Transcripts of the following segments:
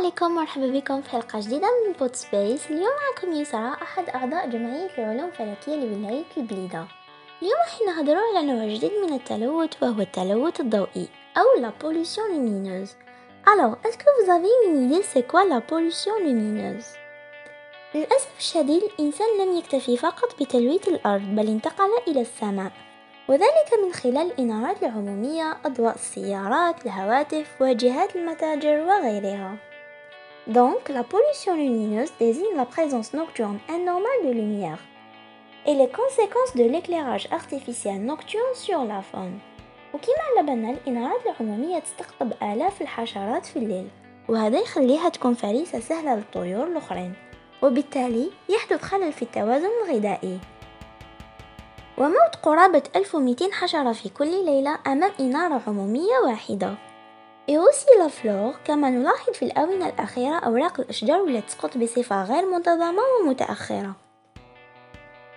عليكم مرحبا بكم في حلقة جديدة من بوت سبيس اليوم معكم يسرى أحد أعضاء جمعية العلوم الفلكية لولاية البليدة. اليوم راح نهضروا على نوع جديد من التلوث وهو التلوث الضوئي أو la pollution lumineuse. Alors, est-ce que vous avez une idée lumineuse للأسف الشديد الإنسان لم يكتفي فقط بتلويث الأرض بل انتقل إلى السماء. وذلك من خلال الإنارات العمومية أضواء السيارات الهواتف واجهات المتاجر وغيرها. Donc, la pollution lumineuse désigne la présence nocturne anormale de lumière et les conséquences de l'éclairage artificiel nocturne sur la faune. وكما على بالنا الإنارات العمومية تستقطب آلاف الحشرات في الليل وهذا يخليها تكون فريسة سهلة للطيور الأخرين وبالتالي يحدث خلل في التوازن الغذائي وموت قرابة 1200 حشرة في كل ليلة أمام إنارة عمومية واحدة إيوسي لافلور كما نلاحظ في الآونة الأخيرة أوراق الأشجار والتي تسقط بصفة غير منتظمة ومتأخرة.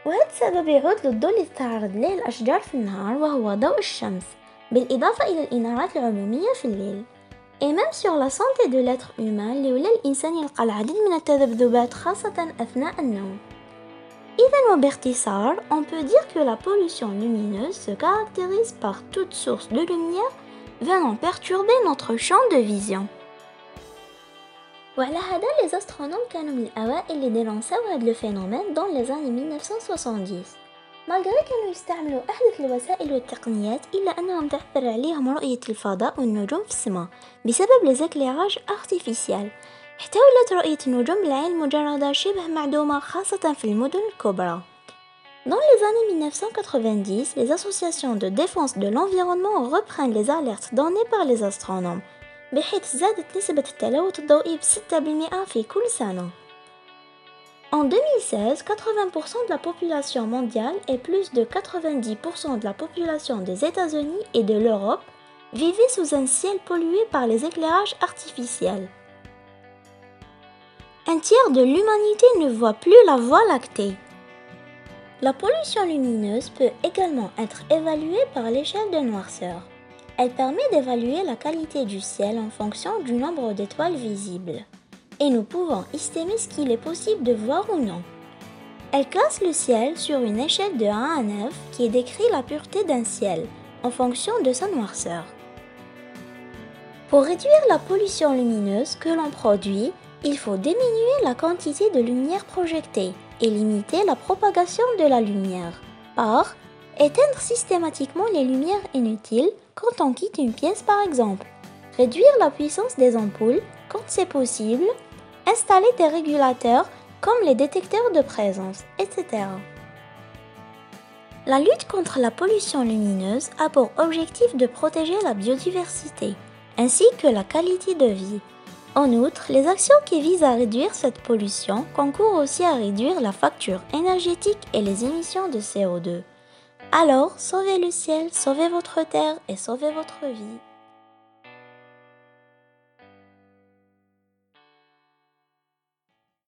وهذا السبب يعود للضوء الذي تتعرض له الأشجار في النهار وهو ضوء الشمس بالإضافة إلى الإنارات العمومية في الليل. Et même sur la santé de l'être humain, لولا الإنسان يلقى العديد من التذبذبات خاصة أثناء النوم. إذا وباختصار, on peut dire que la pollution lumineuse se caractérise par toute source de lumière venant perturber notre champ de vision. وعلى هذا les astronomes كانوا من الأوائل اللي dénonç او هذا phénomène dans les années 1970 malgré كانوا يستعملوا أحدث الوسائل والتقنيات إلا أنهم تعثر عليهم رؤية الفضاء والنجوم في السماء بسبب les éclairages artificiels حتى ولات رؤية النجوم بالعين المجردة شبه معدومة خاصة في المدن الكبرى Dans les années 1990, les associations de défense de l'environnement reprennent les alertes données par les astronomes بحيث زادت نسبة التلوث الضوئي بستة بالمئة في كل سنة. En 2016, 80% de la population mondiale et plus de 90% de la population des États-Unis et de l'Europe vivaient sous un ciel pollué par les éclairages artificiels. Un tiers de l'humanité ne voit plus la voie lactée. La pollution lumineuse peut également être évaluée par l'échelle de noirceur. Elle permet d'évaluer la qualité du ciel en fonction du nombre d'étoiles visibles. Et nous pouvons estimer ce qu'il est possible de voir ou non. Elle classe le ciel sur une échelle de 1 à 9 qui décrit la pureté d'un ciel en fonction de sa noirceur. Pour réduire la pollution lumineuse que l'on produit, il faut diminuer la quantité de lumière projetée et limiter la propagation de la lumière. Par éteindre systématiquement les lumières inutiles quand on quitte une pièce par exemple, réduire la puissance des ampoules quand c'est possible, installer des régulateurs comme les détecteurs de présence, etc. La lutte contre la pollution lumineuse a pour objectif de protéger la biodiversité ainsi que la qualité de vie en outre, les actions qui visent à réduire cette pollution concourent aussi à réduire la facture énergétique et les émissions de CO2. Alors, sauvez le ciel, sauvez votre terre et sauvez votre vie.